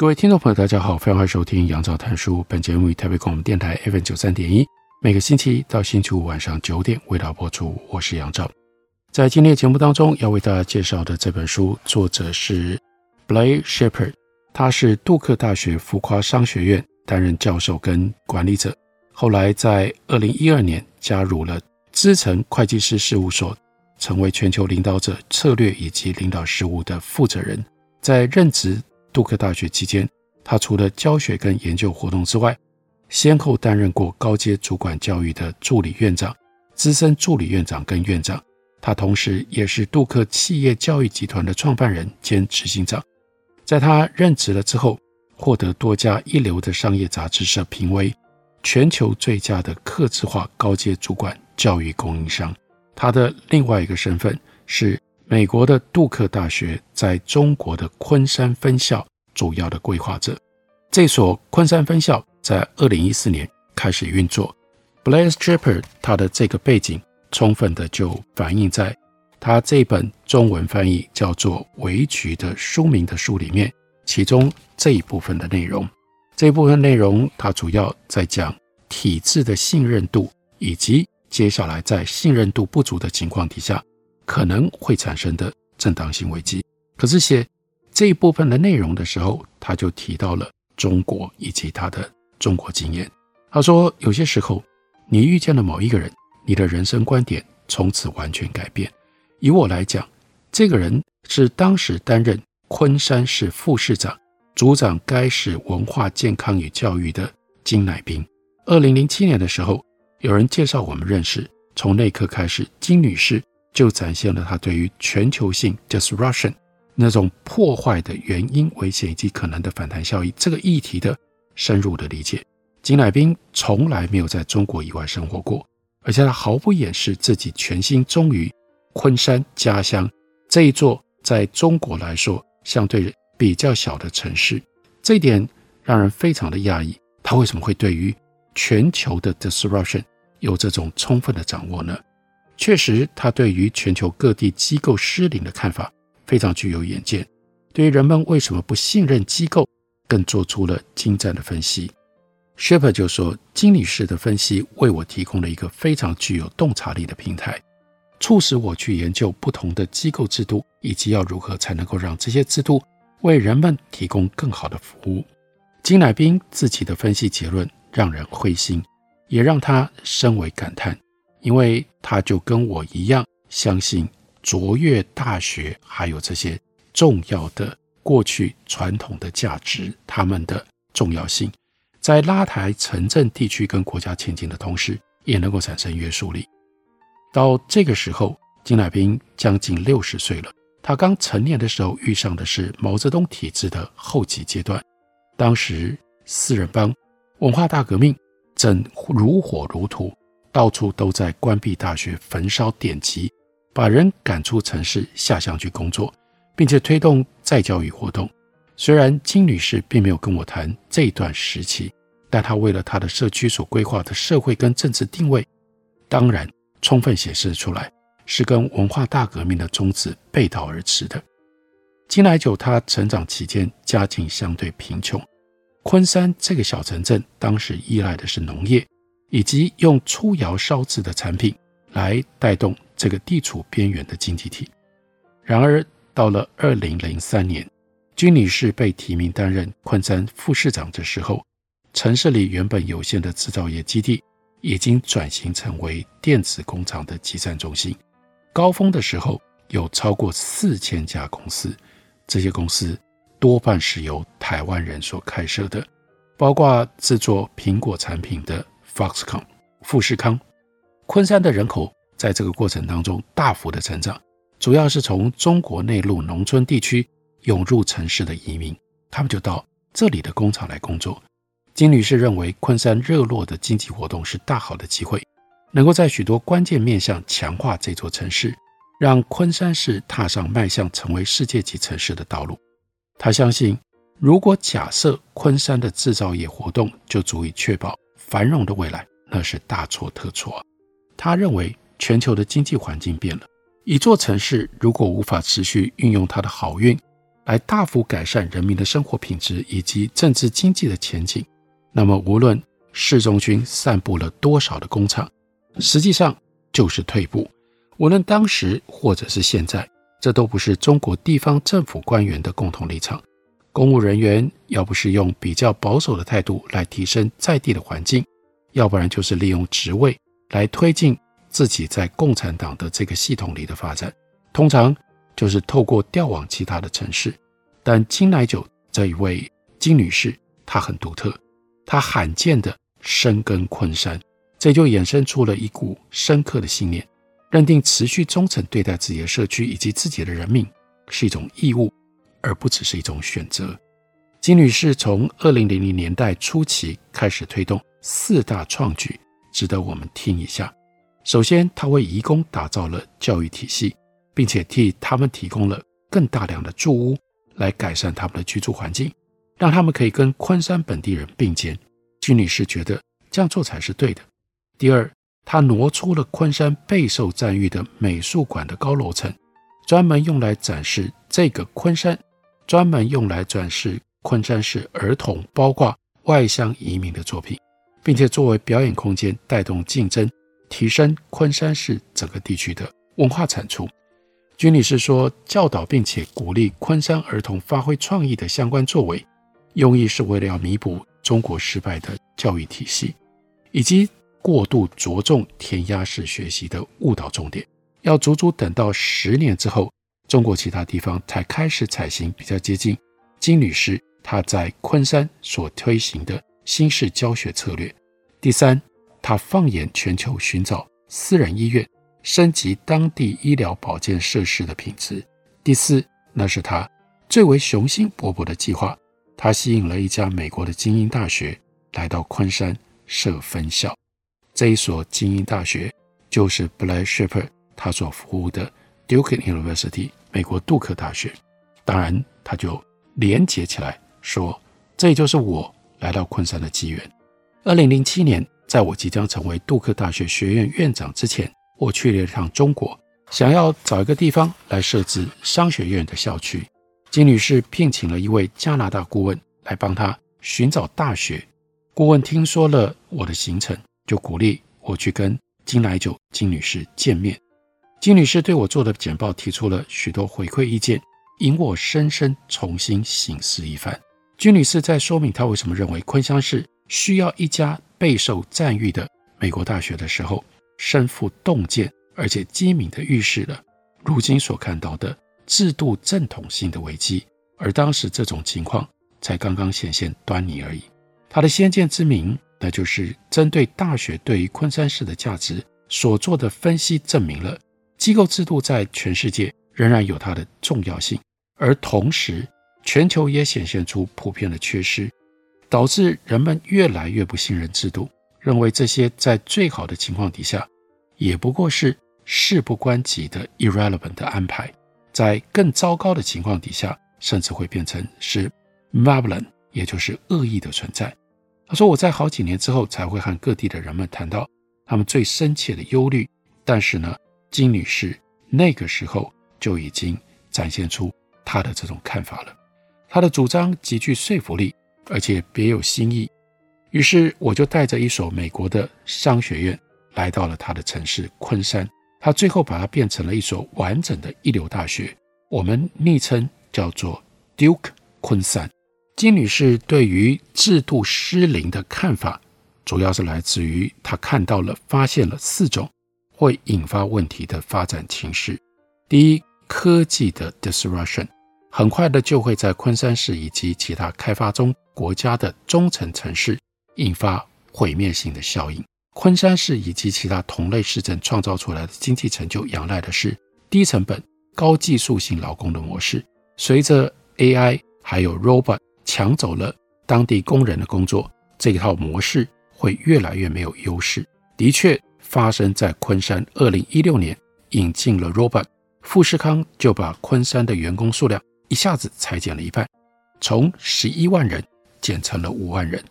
各位听众朋友，大家好，非常欢迎收听杨照谈书。本节目于台北广播电台 FM 九三点一，每个星期一到星期五晚上九点为大家播出。我是杨照。在今天的节目当中，要为大家介绍的这本书，作者是 Blair Shepherd，他是杜克大学浮夸商学院担任教授跟管理者，后来在二零一二年加入了资诚会计师事务所，成为全球领导者策略以及领导事务的负责人，在任职。杜克大学期间，他除了教学跟研究活动之外，先后担任过高阶主管教育的助理院长、资深助理院长跟院长。他同时也是杜克企业教育集团的创办人兼执行长。在他任职了之后，获得多家一流的商业杂志社评为全球最佳的客制化高阶主管教育供应商。他的另外一个身份是。美国的杜克大学在中国的昆山分校主要的规划者，这所昆山分校在二零一四年开始运作。Blair Shepherd 他的这个背景，充分的就反映在他这本中文翻译叫做《围局》的书名的书里面，其中这一部分的内容。这一部分内容，它主要在讲体制的信任度，以及接下来在信任度不足的情况底下。可能会产生的正当性危机。可是写这一部分的内容的时候，他就提到了中国以及他的中国经验。他说，有些时候你遇见了某一个人，你的人生观点从此完全改变。以我来讲，这个人是当时担任昆山市副市长，主掌该市文化健康与教育的金乃斌。二零零七年的时候，有人介绍我们认识，从那刻开始，金女士。就展现了他对于全球性 disruption 那种破坏的原因、危险以及可能的反弹效应这个议题的深入的理解。金乃斌从来没有在中国以外生活过，而且他毫不掩饰自己全心忠于昆山家乡这一座在中国来说相对比较小的城市。这一点让人非常的讶异。他为什么会对于全球的 disruption 有这种充分的掌握呢？确实，他对于全球各地机构失灵的看法非常具有远见。对于人们为什么不信任机构，更做出了精湛的分析。Shepherd 就说：“金女士的分析为我提供了一个非常具有洞察力的平台，促使我去研究不同的机构制度，以及要如何才能够让这些制度为人们提供更好的服务。”金乃斌自己的分析结论让人灰心，也让他深为感叹。因为他就跟我一样，相信卓越大学还有这些重要的过去传统的价值，他们的重要性，在拉抬城镇地区跟国家前进的同时，也能够产生约束力。到这个时候，金乃斌将近六十岁了。他刚成年的时候，遇上的是毛泽东体制的后期阶段，当时四人帮文化大革命正如火如荼。到处都在关闭大学、焚烧典籍，把人赶出城市下乡去工作，并且推动再教育活动。虽然金女士并没有跟我谈这段时期，但她为了她的社区所规划的社会跟政治定位，当然充分显示出来是跟文化大革命的宗旨背道而驰的。金来久他成长期间家境相对贫穷，昆山这个小城镇当时依赖的是农业。以及用粗窑烧制的产品来带动这个地处边缘的经济体。然而，到了二零零三年，金女士被提名担任昆山副市长的时候，城市里原本有限的制造业基地已经转型成为电子工厂的集散中心。高峰的时候，有超过四千家公司，这些公司多半是由台湾人所开设的，包括制作苹果产品的。Foxconn 富士康，昆山的人口在这个过程当中大幅的成长，主要是从中国内陆农村地区涌入城市的移民，他们就到这里的工厂来工作。金女士认为，昆山热络的经济活动是大好的机会，能够在许多关键面向强化这座城市，让昆山市踏上迈向成为世界级城市的道路。她相信，如果假设昆山的制造业活动就足以确保繁荣的未来，那是大错特错。他认为，全球的经济环境变了，一座城市如果无法持续运用它的好运，来大幅改善人民的生活品质以及政治经济的前景，那么，无论市中心散布了多少的工厂，实际上就是退步。无论当时或者是现在，这都不是中国地方政府官员的共同立场。公务人员要不是用比较保守的态度来提升在地的环境，要不然就是利用职位来推进自己在共产党的这个系统里的发展。通常就是透过调往其他的城市。但金乃久这一位金女士，她很独特。她罕见地深耕昆山，这就衍生出了一股深刻的信念，认定持续忠诚对待自己的社区以及自己的人民是一种义务，而不只是一种选择。金女士从二零零零年代初期开始推动四大创举，值得我们听一下。首先，她为移工打造了教育体系，并且替他们提供了更大量的住屋，来改善他们的居住环境。让他们可以跟昆山本地人并肩，金女士觉得这样做才是对的。第二，她挪出了昆山备受赞誉的美术馆的高楼层，专门用来展示这个昆山，专门用来展示昆山市儿童，包括外乡移民的作品，并且作为表演空间，带动竞争，提升昆山市整个地区的文化产出。金女士说，教导并且鼓励昆山儿童发挥创意的相关作为。用意是为了要弥补中国失败的教育体系，以及过度着重填鸭式学习的误导重点。要足足等到十年之后，中国其他地方才开始采行比较接近金女士她在昆山所推行的新式教学策略。第三，她放眼全球寻找私人医院，升级当地医疗保健设施的品质。第四，那是她最为雄心勃勃的计划。他吸引了一家美国的精英大学来到昆山设分校，这一所精英大学就是 Blair Shepard 他所服务的 Duke University 美国杜克大学。当然，他就连结起来说，这就是我来到昆山的机缘。二零零七年，在我即将成为杜克大学学院院长之前，我去了一趟中国，想要找一个地方来设置商学院的校区。金女士聘请了一位加拿大顾问来帮她寻找大学。顾问听说了我的行程，就鼓励我去跟金乃久金女士见面。金女士对我做的简报提出了许多回馈意见，引我深深重新省思一番。金女士在说明她为什么认为昆山市需要一家备受赞誉的美国大学的时候，身负洞见而且机敏地预示了如今所看到的。制度正统性的危机，而当时这种情况才刚刚显现端倪而已。他的先见之明，那就是针对大学对于昆山市的价值所做的分析，证明了机构制度在全世界仍然有它的重要性，而同时全球也显现出普遍的缺失，导致人们越来越不信任制度，认为这些在最好的情况底下，也不过是事不关己的 irrelevant 的安排。在更糟糕的情况底下，甚至会变成是 m a l e l e n 也就是恶意的存在。他说：“我在好几年之后才会和各地的人们谈到他们最深切的忧虑，但是呢，金女士那个时候就已经展现出她的这种看法了。她的主张极具说服力，而且别有新意。于是我就带着一所美国的商学院来到了她的城市昆山。”他最后把它变成了一所完整的一流大学，我们昵称叫做 Duke 昆山。金女士对于制度失灵的看法，主要是来自于她看到了、发现了四种会引发问题的发展情势。第一，科技的 disruption，很快的就会在昆山市以及其他开发中国家的中层城市引发毁灭性的效应。昆山市以及其他同类市镇创造出来的经济成就，仰赖的是低成本、高技术型劳工的模式。随着 AI 还有 Robot 抢走了当地工人的工作，这一套模式会越来越没有优势。的确，发生在昆山，二零一六年引进了 Robot，富士康就把昆山的员工数量一下子裁减了一半，从十一万人减成了五万人。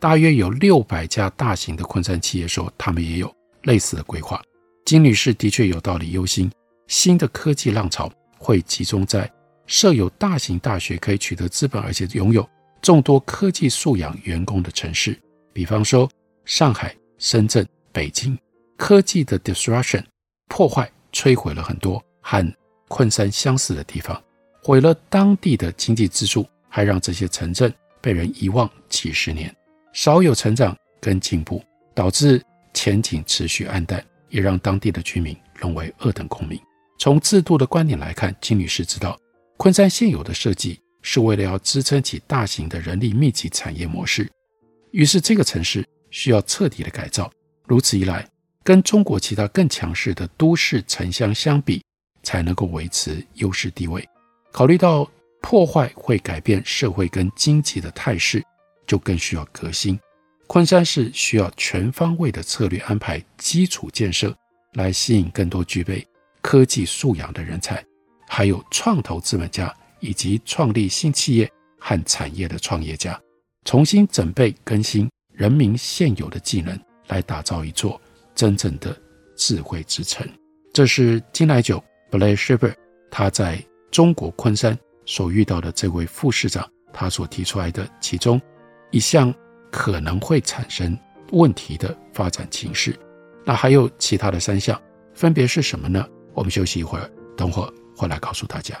大约有六百家大型的昆山企业说，他们也有类似的规划。金女士的确有道理忧心，新的科技浪潮会集中在设有大型大学可以取得资本，而且拥有众多科技素养员工的城市，比方说上海、深圳、北京。科技的 disruption 破坏摧毁了很多和昆山相似的地方，毁了当地的经济支柱，还让这些城镇被人遗忘几十年。少有成长跟进步，导致前景持续暗淡，也让当地的居民沦为二等公民。从制度的观点来看，金女士知道，昆山现有的设计是为了要支撑起大型的人力密集产业模式，于是这个城市需要彻底的改造。如此一来，跟中国其他更强势的都市城乡相比，才能够维持优势地位。考虑到破坏会改变社会跟经济的态势。就更需要革新。昆山市需要全方位的策略安排基础建设，来吸引更多具备科技素养的人才，还有创投资本家以及创立新企业和产业的创业家，重新整备更新人民现有的技能，来打造一座真正的智慧之城。这是金来久 Blair Shepard 他在中国昆山所遇到的这位副市长，他所提出来的其中。一项可能会产生问题的发展情势，那还有其他的三项，分别是什么呢？我们休息一会儿，等会儿会来告诉大家。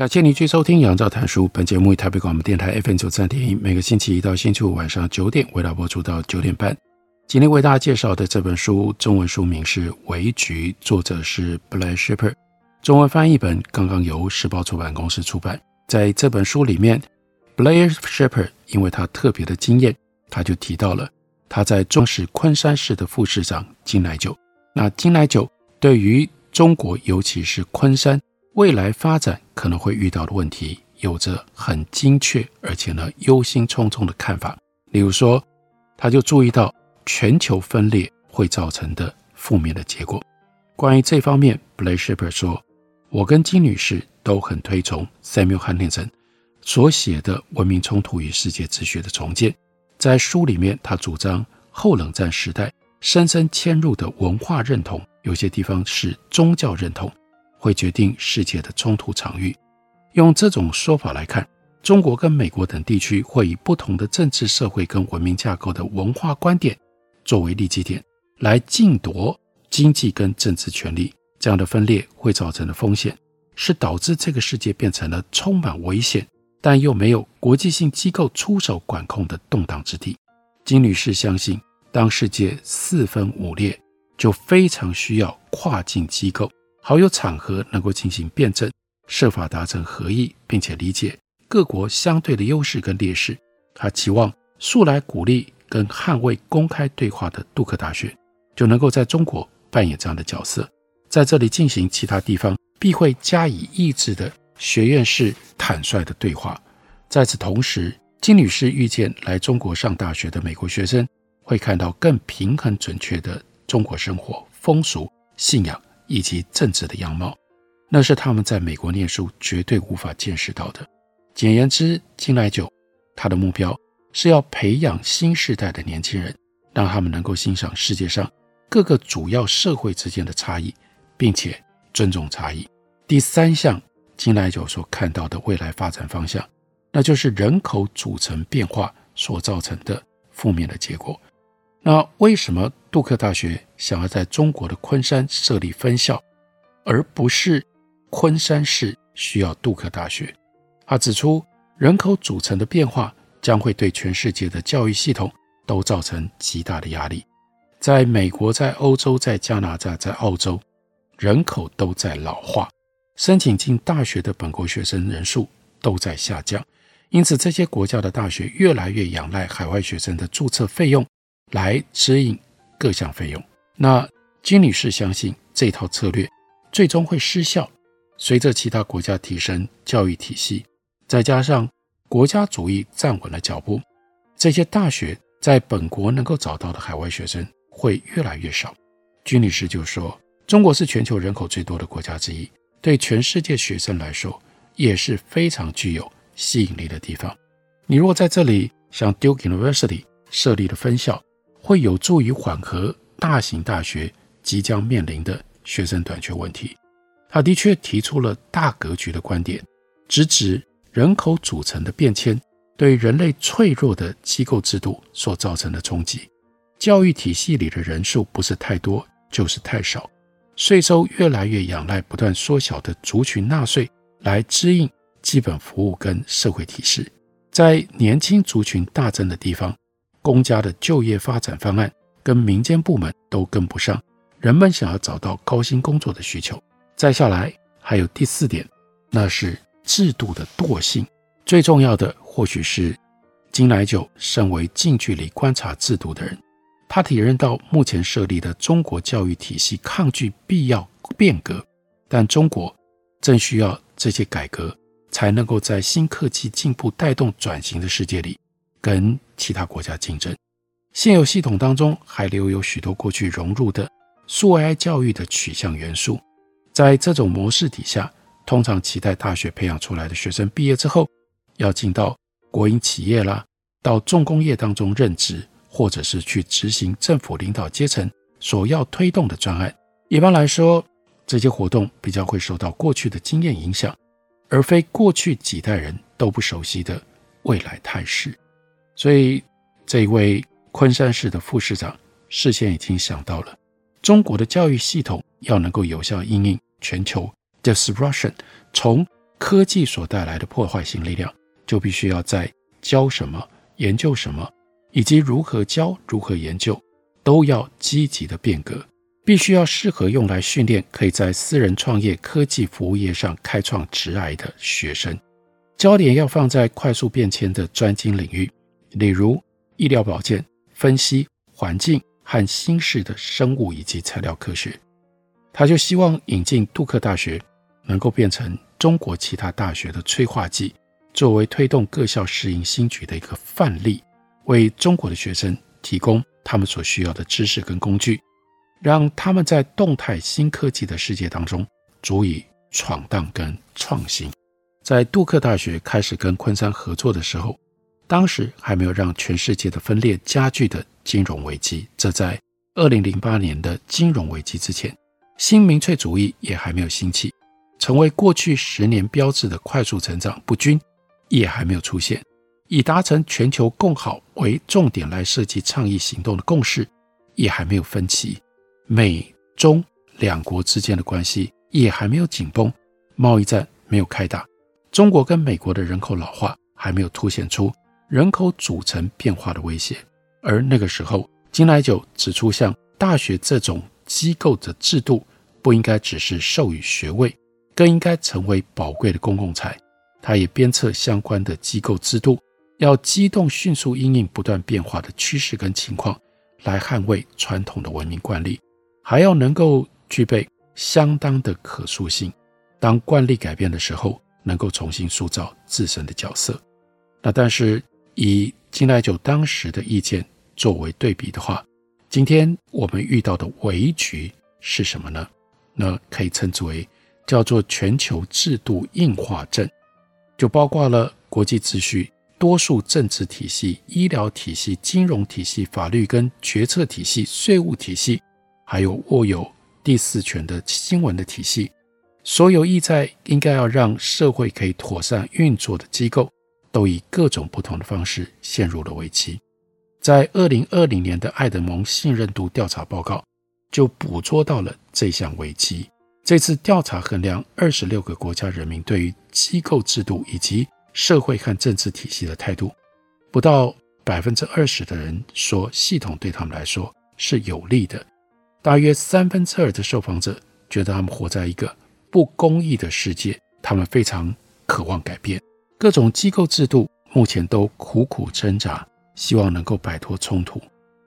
感谢您继续收听《杨照谈书》。本节目以台北广播电台 FM 九三点一，每个星期一到星期五晚上九点，为大家播出到九点半。今天为大家介绍的这本书，中文书名是《围局》，作者是 Blair Shepard，中文翻译本刚刚由时报出版公司出版。在这本书里面，Blair Shepard 因为他特别的经验，他就提到了他在中视昆山市的副市长金来久。那金来久对于中国，尤其是昆山。未来发展可能会遇到的问题，有着很精确而且呢忧心忡忡的看法。例如说，他就注意到全球分裂会造成的负面的结果。关于这方面，Blair Shepard 说：“我跟金女士都很推崇 Samuel Huntington 所写的《文明冲突与世界秩序的重建》。在书里面，他主张后冷战时代深深嵌入的文化认同，有些地方是宗教认同。”会决定世界的冲突场域。用这种说法来看，中国跟美国等地区会以不同的政治、社会跟文明架构的文化观点作为立基点，来竞夺经济跟政治权力。这样的分裂会造成的风险，是导致这个世界变成了充满危险，但又没有国际性机构出手管控的动荡之地。金女士相信，当世界四分五裂，就非常需要跨境机构，好有场合能够进行辩证，设法达成合议，并且理解各国相对的优势跟劣势。他期望素来鼓励跟捍卫公开对话的杜克大学，就能够在中国扮演这样的角色。在这里进行其他地方必会加以抑制的学院式坦率的对话。在此同时，金女士预见来中国上大学的美国学生会看到更平衡准确的中国生活、风俗、信仰以及政治的样貌，那是他们在美国念书绝对无法见识到的。简言之，金来九他的目标是要培养新时代的年轻人，让他们能够欣赏世界上各个主要社会之间的差异。并且尊重差异。第三项，金来九所看到的未来发展方向，那就是人口组成变化所造成的负面的结果。那为什么杜克大学想要在中国的昆山设立分校，而不是昆山市需要杜克大学？他指出，人口组成的变化将会对全世界的教育系统都造成极大的压力。在美国，在欧洲，在加拿大，在澳洲。人口都在老化，申请进大学的本国学生人数都在下降，因此这些国家的大学越来越仰赖海外学生的注册费用来支应各项费用。那金女士相信这套策略最终会失效。随着其他国家提升教育体系，再加上国家主义站稳了脚步，这些大学在本国能够找到的海外学生会越来越少。金女士就说。中国是全球人口最多的国家之一，对全世界学生来说也是非常具有吸引力的地方。你若在这里像 Duke University 设立的分校，会有助于缓和大型大学即将面临的学生短缺问题。他的确提出了大格局的观点，直指人口组成的变迁对人类脆弱的机构制度所造成的冲击。教育体系里的人数不是太多，就是太少。税收越来越仰赖不断缩小的族群纳税来支应基本服务跟社会体系，在年轻族群大增的地方，公家的就业发展方案跟民间部门都跟不上人们想要找到高薪工作的需求。再下来还有第四点，那是制度的惰性。最重要的或许是金来九身为近距离观察制度的人。他体认到，目前设立的中国教育体系抗拒必要变革，但中国正需要这些改革，才能够在新科技进步带动转型的世界里跟其他国家竞争。现有系统当中还留有许多过去融入的数 AI 教育的取向元素，在这种模式底下，通常期待大学培养出来的学生毕业之后，要进到国营企业啦，到重工业当中任职。或者是去执行政府领导阶层所要推动的专案。一般来说，这些活动比较会受到过去的经验影响，而非过去几代人都不熟悉的未来态势。所以，这一位昆山市的副市长事先已经想到了，中国的教育系统要能够有效应应全球 disruption，从科技所带来的破坏性力量，就必须要在教什么、研究什么。以及如何教、如何研究，都要积极的变革，必须要适合用来训练可以在私人创业、科技服务业上开创职涯的学生。焦点要放在快速变迁的专精领域，例如医疗保健、分析、环境和新式的生物以及材料科学。他就希望引进杜克大学，能够变成中国其他大学的催化剂，作为推动各校适应新局的一个范例。为中国的学生提供他们所需要的知识跟工具，让他们在动态新科技的世界当中足以闯荡跟创新。在杜克大学开始跟昆山合作的时候，当时还没有让全世界的分裂加剧的金融危机。这在二零零八年的金融危机之前，新民粹主义也还没有兴起，成为过去十年标志的快速成长不均也还没有出现。以达成全球共好为重点来设计倡议行动的共识，也还没有分歧，美中两国之间的关系也还没有紧绷，贸易战没有开打，中国跟美国的人口老化还没有凸显出人口组成变化的威胁。而那个时候，金来九指出，像大学这种机构的制度，不应该只是授予学位，更应该成为宝贵的公共财。他也鞭策相关的机构制度，要机动迅速因应不断变化的趋势跟情况，来捍卫传统的文明惯例，还要能够具备相当的可塑性。当惯例改变的时候，能够重新塑造自身的角色。那但是以金来九当时的意见作为对比的话，今天我们遇到的危局是什么呢？那可以称之为叫做全球制度硬化症。就包括了国际秩序、多数政治体系、医疗体系、金融体系、法律跟决策体系、税务体系，还有握有第四权的新闻的体系，所有意在应该要让社会可以妥善运作的机构，都以各种不同的方式陷入了危机。在二零二零年的爱德蒙信任度调查报告就捕捉到了这项危机。这次调查衡量二十六个国家人民对于机构制度以及社会和政治体系的态度，不到百分之二十的人说系统对他们来说是有利的，大约三分之二的受访者觉得他们活在一个不公义的世界，他们非常渴望改变。各种机构制度目前都苦苦挣扎，希望能够摆脱冲突。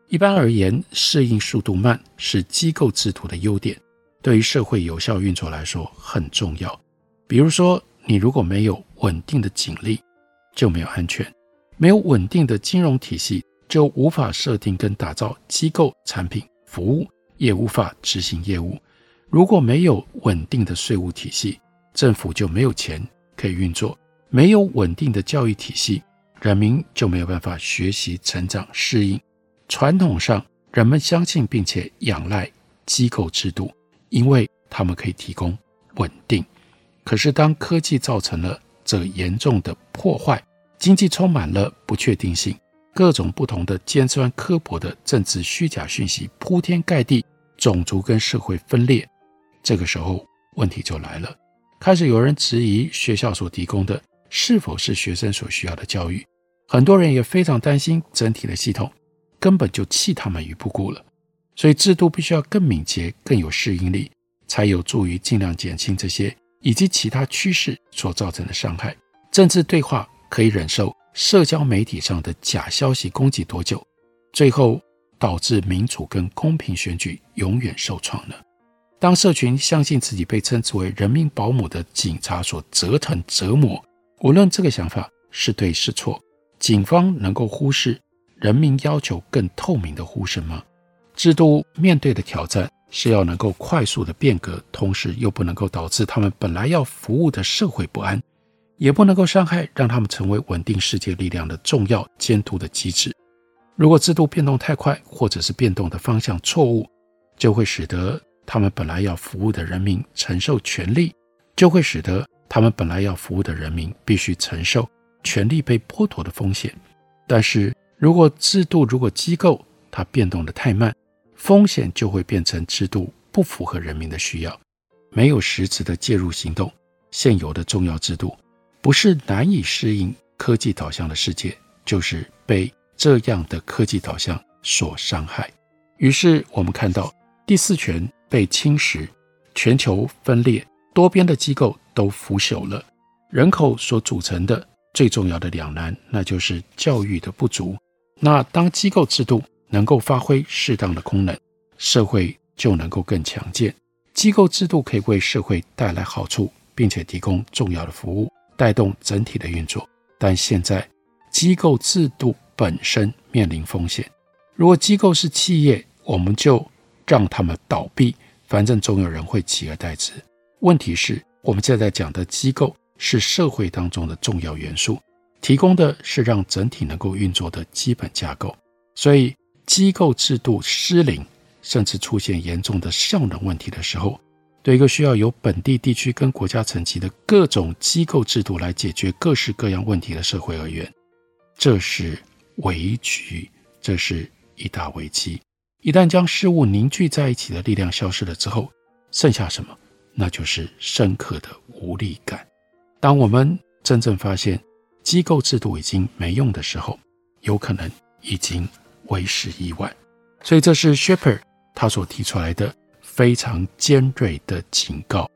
一般而言，适应速度慢是机构制度的优点。对于社会有效运作来说很重要。比如说，你如果没有稳定的警力，就没有安全；没有稳定的金融体系，就无法设定跟打造机构、产品、服务，也无法执行业务。如果没有稳定的税务体系，政府就没有钱可以运作；没有稳定的教育体系，人民就没有办法学习、成长、适应。传统上，人们相信并且仰赖机构制度。因为他们可以提供稳定，可是当科技造成了这严重的破坏，经济充满了不确定性，各种不同的尖酸刻薄的政治虚假讯息铺天盖地，种族跟社会分裂，这个时候问题就来了，开始有人质疑学校所提供的是否是学生所需要的教育，很多人也非常担心整体的系统根本就弃他们于不顾了。所以制度必须要更敏捷、更有适应力，才有助于尽量减轻这些以及其他趋势所造成的伤害。政治对话可以忍受社交媒体上的假消息攻击多久？最后导致民主跟公平选举永远受创呢？当社群相信自己被称之为“人民保姆”的警察所折腾折磨，无论这个想法是对是错，警方能够忽视人民要求更透明的呼声吗？制度面对的挑战是要能够快速的变革，同时又不能够导致他们本来要服务的社会不安，也不能够伤害让他们成为稳定世界力量的重要监督的机制。如果制度变动太快，或者是变动的方向错误，就会使得他们本来要服务的人民承受权力，就会使得他们本来要服务的人民必须承受权力被剥夺的风险。但是如果制度，如果机构它变动的太慢，风险就会变成制度不符合人民的需要，没有实质的介入行动。现有的重要制度不是难以适应科技导向的世界，就是被这样的科技导向所伤害。于是我们看到第四权被侵蚀，全球分裂，多边的机构都腐朽了。人口所组成的最重要的两难，那就是教育的不足。那当机构制度能够发挥适当的功能，社会就能够更强健。机构制度可以为社会带来好处，并且提供重要的服务，带动整体的运作。但现在，机构制度本身面临风险。如果机构是企业，我们就让他们倒闭，反正总有人会取而代之。问题是，我们现在讲的机构是社会当中的重要元素，提供的是让整体能够运作的基本架构，所以。机构制度失灵，甚至出现严重的效能问题的时候，对一个需要由本地地区跟国家层级的各种机构制度来解决各式各样问题的社会而言，这是危局，这是一大危机。一旦将事物凝聚在一起的力量消失了之后，剩下什么？那就是深刻的无力感。当我们真正发现机构制度已经没用的时候，有可能已经为时已晚。所以，这是 Shepper 他所提出来的非常尖锐的警告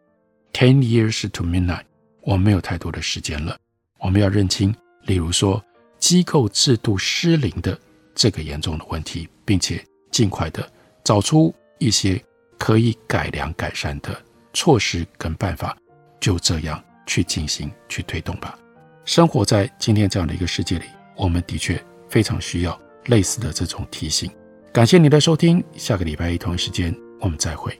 ：Ten years to midnight，我们没有太多的时间了。我们要认清，例如说机构制度失灵的这个严重的问题，并且尽快的找出一些可以改良改善的措施跟办法，就这样去进行去推动吧。生活在今天这样的一个世界里，我们的确非常需要类似的这种提醒。感谢您的收听，下个礼拜一同一时间我们再会。